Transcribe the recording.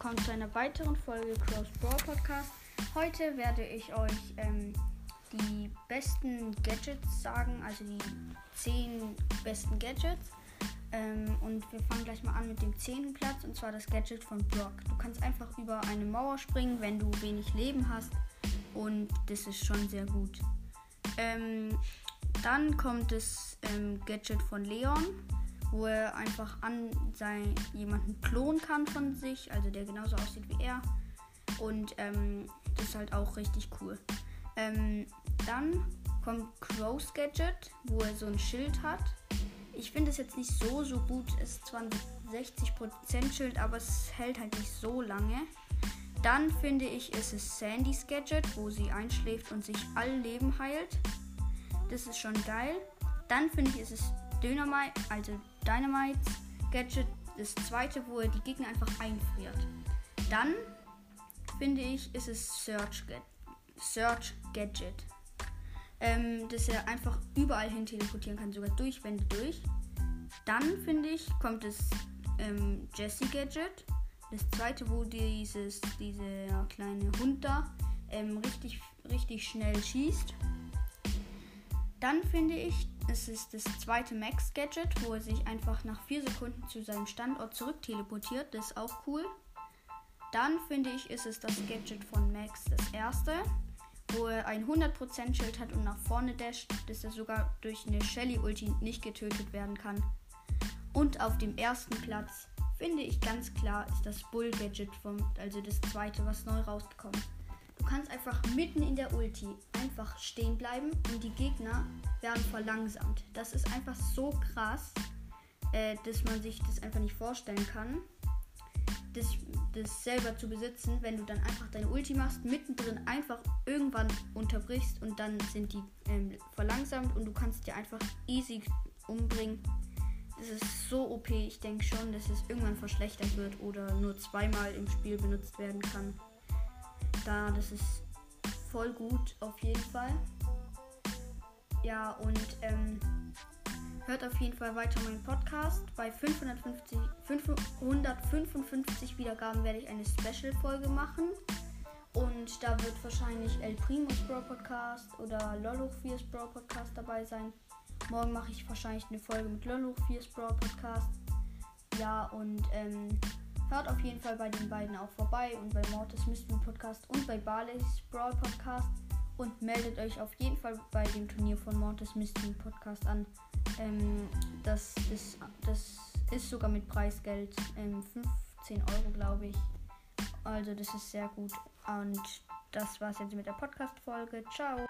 willkommen zu einer weiteren Folge Cross Brawl Podcast. Heute werde ich euch ähm, die besten Gadgets sagen, also die 10 besten Gadgets. Ähm, und wir fangen gleich mal an mit dem 10. Platz und zwar das Gadget von Brock. Du kannst einfach über eine Mauer springen, wenn du wenig Leben hast und das ist schon sehr gut. Ähm, dann kommt das ähm, Gadget von Leon wo er einfach an sein, jemanden klonen kann von sich, also der genauso aussieht wie er. Und ähm, das ist halt auch richtig cool. Ähm, dann kommt Crow's Gadget, wo er so ein Schild hat. Ich finde es jetzt nicht so, so gut. Es ist zwar ein 60% Schild, aber es hält halt nicht so lange. Dann finde ich, ist es Sandys Gadget, wo sie einschläft und sich all Leben heilt. Das ist schon geil. Dann finde ich, ist es Dynamite, also Dynamite Gadget, das zweite, wo er die Gegner einfach einfriert. Dann finde ich, ist es Search, Ga Search Gadget. Ähm, dass er einfach überall hin teleportieren kann, sogar durch Wände durch. Dann finde ich, kommt das ähm, Jesse Gadget. Das zweite, wo dieses, dieser kleine Hund da ähm, richtig, richtig schnell schießt. Dann finde ich, es ist das zweite Max-Gadget, wo er sich einfach nach 4 Sekunden zu seinem Standort zurück teleportiert. Das ist auch cool. Dann finde ich, ist es das Gadget von Max das erste, wo er ein 100% Schild hat und nach vorne dasht, dass er sogar durch eine Shelly-Ulti nicht getötet werden kann. Und auf dem ersten Platz finde ich ganz klar ist das Bull-Gadget, also das zweite, was neu rausgekommen ist. Du kannst einfach mitten in der Ulti einfach stehen bleiben und die Gegner werden verlangsamt. Das ist einfach so krass, äh, dass man sich das einfach nicht vorstellen kann. Das, das selber zu besitzen, wenn du dann einfach deine Ulti machst, mittendrin einfach irgendwann unterbrichst und dann sind die ähm, verlangsamt und du kannst dir einfach easy umbringen. Das ist so OP, ich denke schon, dass es irgendwann verschlechtert wird oder nur zweimal im Spiel benutzt werden kann. Da, das ist voll gut auf jeden Fall. Ja, und ähm, hört auf jeden Fall weiter meinen Podcast. Bei 550, 555 Wiedergaben werde ich eine Special-Folge machen. Und da wird wahrscheinlich El Primos Bro Podcast oder Lolo 4's Bro Podcast dabei sein. Morgen mache ich wahrscheinlich eine Folge mit Lolo 4's Bro Podcast. Ja, und ähm, hört auf jeden Fall bei den beiden auch vorbei und bei Mortis Mystery Podcast und bei Barley's Brawl Podcast und meldet euch auf jeden Fall bei dem Turnier von Mortis Mystery Podcast an. Ähm, das, ist, das ist sogar mit Preisgeld ähm, 15 Euro, glaube ich. Also das ist sehr gut. Und das war's jetzt mit der Podcast-Folge. Ciao.